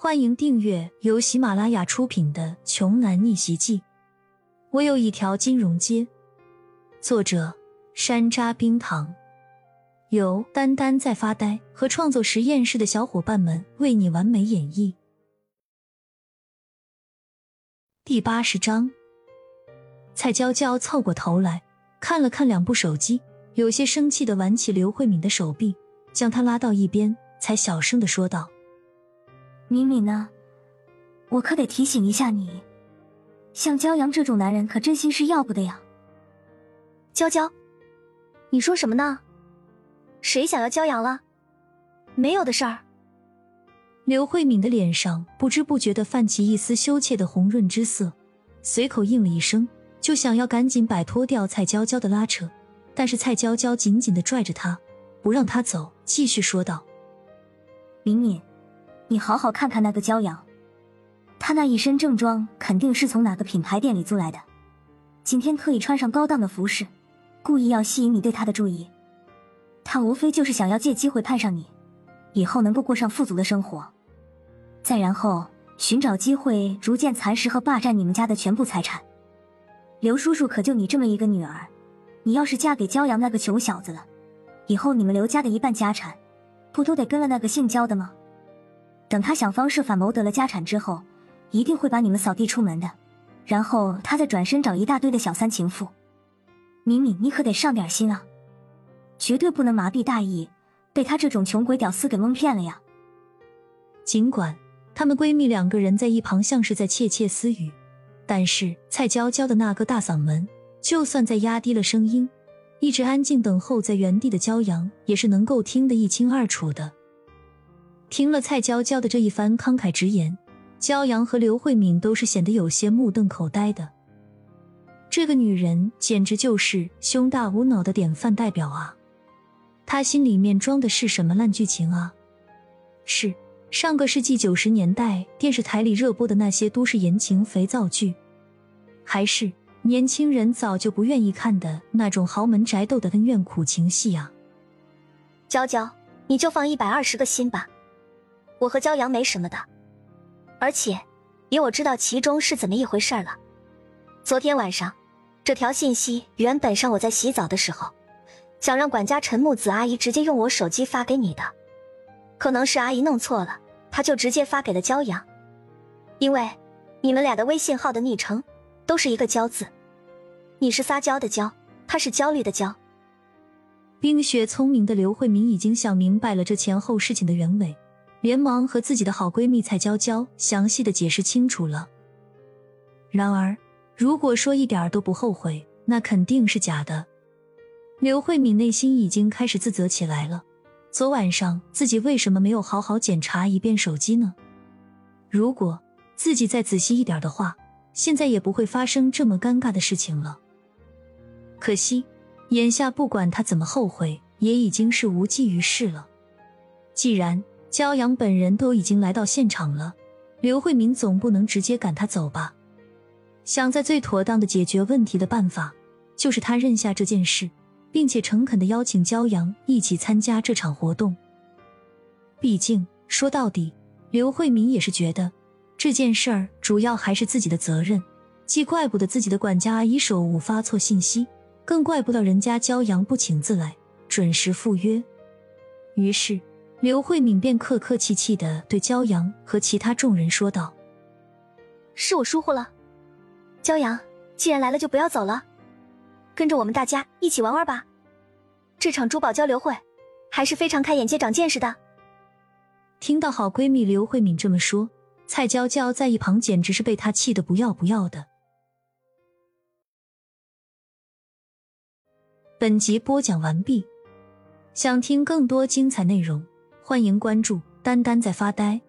欢迎订阅由喜马拉雅出品的《穷男逆袭记》。我有一条金融街。作者：山楂冰糖，由丹丹在发呆和创作实验室的小伙伴们为你完美演绎。第八十章，蔡娇娇凑过头来看了看两部手机，有些生气的挽起刘慧敏的手臂，将她拉到一边，才小声的说道。敏敏呢？我可得提醒一下你，像骄阳这种男人，可真心是要不得呀。娇娇，你说什么呢？谁想要骄阳了？没有的事儿。刘慧敏的脸上不知不觉的泛起一丝羞怯的红润之色，随口应了一声，就想要赶紧摆脱掉蔡娇娇的拉扯，但是蔡娇娇紧紧的拽着她，不让她走，继续说道：“敏敏。”你好好看看那个骄阳，他那一身正装肯定是从哪个品牌店里租来的。今天特意穿上高档的服饰，故意要吸引你对他的注意。他无非就是想要借机会攀上你，以后能够过上富足的生活，再然后寻找机会逐渐蚕食和霸占你们家的全部财产。刘叔叔可就你这么一个女儿，你要是嫁给骄阳那个穷小子了，以后你们刘家的一半家产，不都得跟了那个姓焦的吗？等他想方设法谋得了家产之后，一定会把你们扫地出门的，然后他再转身找一大堆的小三情妇。敏敏，你可得上点心啊，绝对不能麻痹大意，被他这种穷鬼屌丝给蒙骗了呀！尽管她们闺蜜两个人在一旁像是在窃窃私语，但是蔡娇娇的那个大嗓门，就算再压低了声音，一直安静等候在原地的骄阳也是能够听得一清二楚的。听了蔡娇娇的这一番慷慨直言，骄阳和刘慧敏都是显得有些目瞪口呆的。这个女人简直就是胸大无脑的典范代表啊！她心里面装的是什么烂剧情啊？是上个世纪九十年代电视台里热播的那些都市言情肥皂剧，还是年轻人早就不愿意看的那种豪门宅斗的恩怨苦情戏啊？娇娇，你就放一百二十个心吧。我和骄阳没什么的，而且也我知道其中是怎么一回事了。昨天晚上，这条信息原本上我在洗澡的时候，想让管家陈木子阿姨直接用我手机发给你的，可能是阿姨弄错了，她就直接发给了骄阳。因为你们俩的微信号的昵称都是一个“娇”字，你是撒娇的“娇”，他是焦虑的“焦”。冰雪聪明的刘慧敏已经想明白了这前后事情的原委。连忙和自己的好闺蜜蔡娇娇详细的解释清楚了。然而，如果说一点都不后悔，那肯定是假的。刘慧敏内心已经开始自责起来了。昨晚上自己为什么没有好好检查一遍手机呢？如果自己再仔细一点的话，现在也不会发生这么尴尬的事情了。可惜，眼下不管他怎么后悔，也已经是无济于事了。既然骄阳本人都已经来到现场了，刘慧敏总不能直接赶他走吧？想在最妥当的解决问题的办法，就是他认下这件事，并且诚恳的邀请骄阳一起参加这场活动。毕竟说到底，刘慧敏也是觉得这件事儿主要还是自己的责任，既怪不得自己的管家阿姨手误发错信息，更怪不到人家骄阳不请自来，准时赴约。于是。刘慧敏便客客气气的对骄阳和其他众人说道：“是我疏忽了，骄阳，既然来了就不要走了，跟着我们大家一起玩玩吧。这场珠宝交流会还是非常开眼界、长见识的。”听到好闺蜜刘慧敏这么说，蔡娇娇在一旁简直是被她气得不要不要的。本集播讲完毕，想听更多精彩内容。欢迎关注，丹丹在发呆。